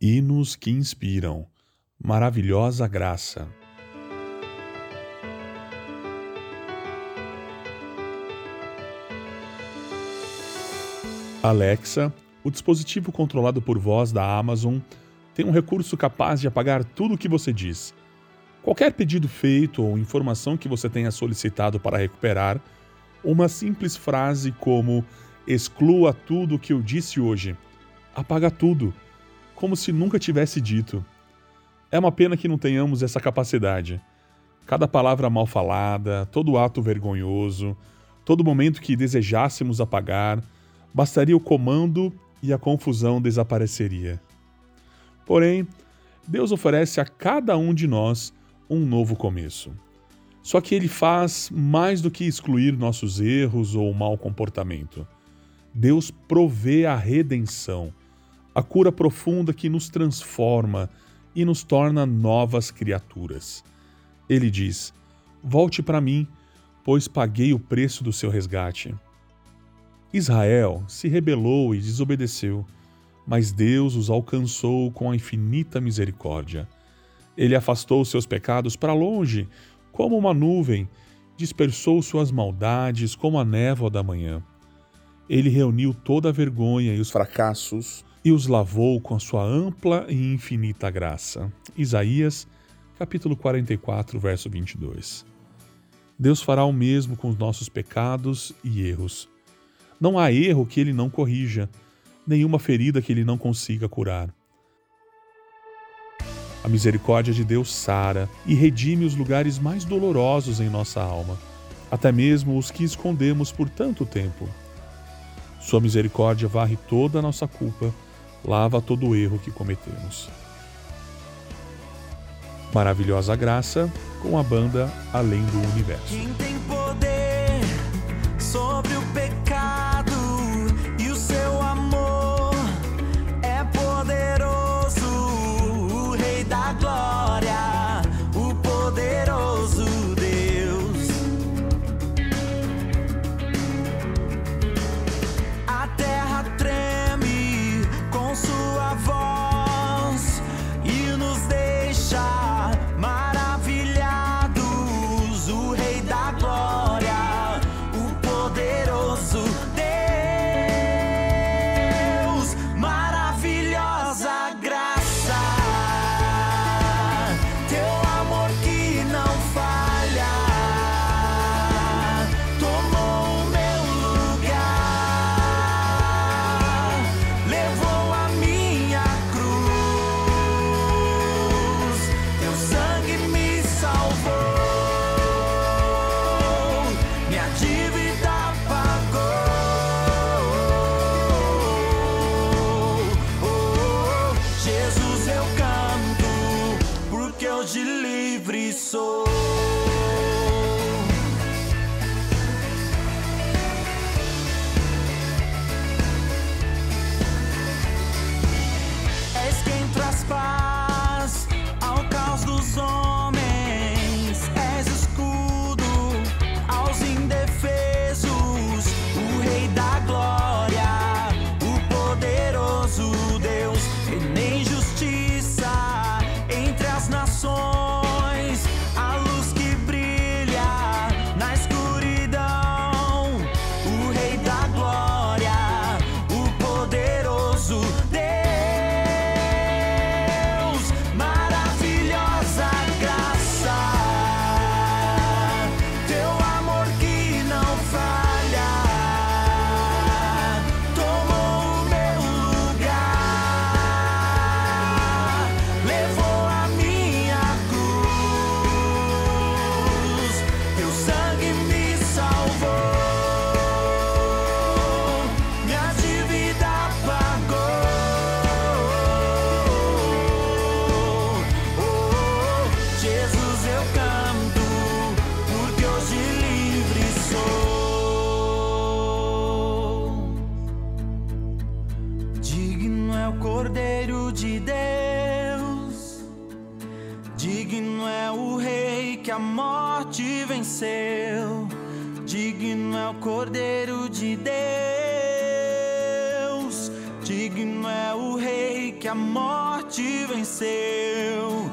Hinos que inspiram. Maravilhosa graça. Alexa, o dispositivo controlado por voz da Amazon, tem um recurso capaz de apagar tudo o que você diz. Qualquer pedido feito ou informação que você tenha solicitado para recuperar, uma simples frase como exclua tudo o que eu disse hoje, apaga tudo como se nunca tivesse dito. É uma pena que não tenhamos essa capacidade. Cada palavra mal falada, todo ato vergonhoso, todo momento que desejássemos apagar, bastaria o comando e a confusão desapareceria. Porém, Deus oferece a cada um de nós um novo começo. Só que ele faz mais do que excluir nossos erros ou mau comportamento. Deus provê a redenção a cura profunda que nos transforma e nos torna novas criaturas. Ele diz: Volte para mim, pois paguei o preço do seu resgate. Israel se rebelou e desobedeceu, mas Deus os alcançou com a infinita misericórdia. Ele afastou seus pecados para longe, como uma nuvem, dispersou suas maldades como a névoa da manhã. Ele reuniu toda a vergonha e os fracassos e os lavou com a sua ampla e infinita graça. Isaías, capítulo 44, verso 22. Deus fará o mesmo com os nossos pecados e erros. Não há erro que ele não corrija, nenhuma ferida que ele não consiga curar. A misericórdia de Deus sara e redime os lugares mais dolorosos em nossa alma, até mesmo os que escondemos por tanto tempo. Sua misericórdia varre toda a nossa culpa lava todo o erro que cometemos. Maravilhosa Graça com a banda Além do Universo. soul. De Deus, digno é o Rei que a morte venceu. Digno é o Cordeiro de Deus, digno é o Rei que a morte morte venceu.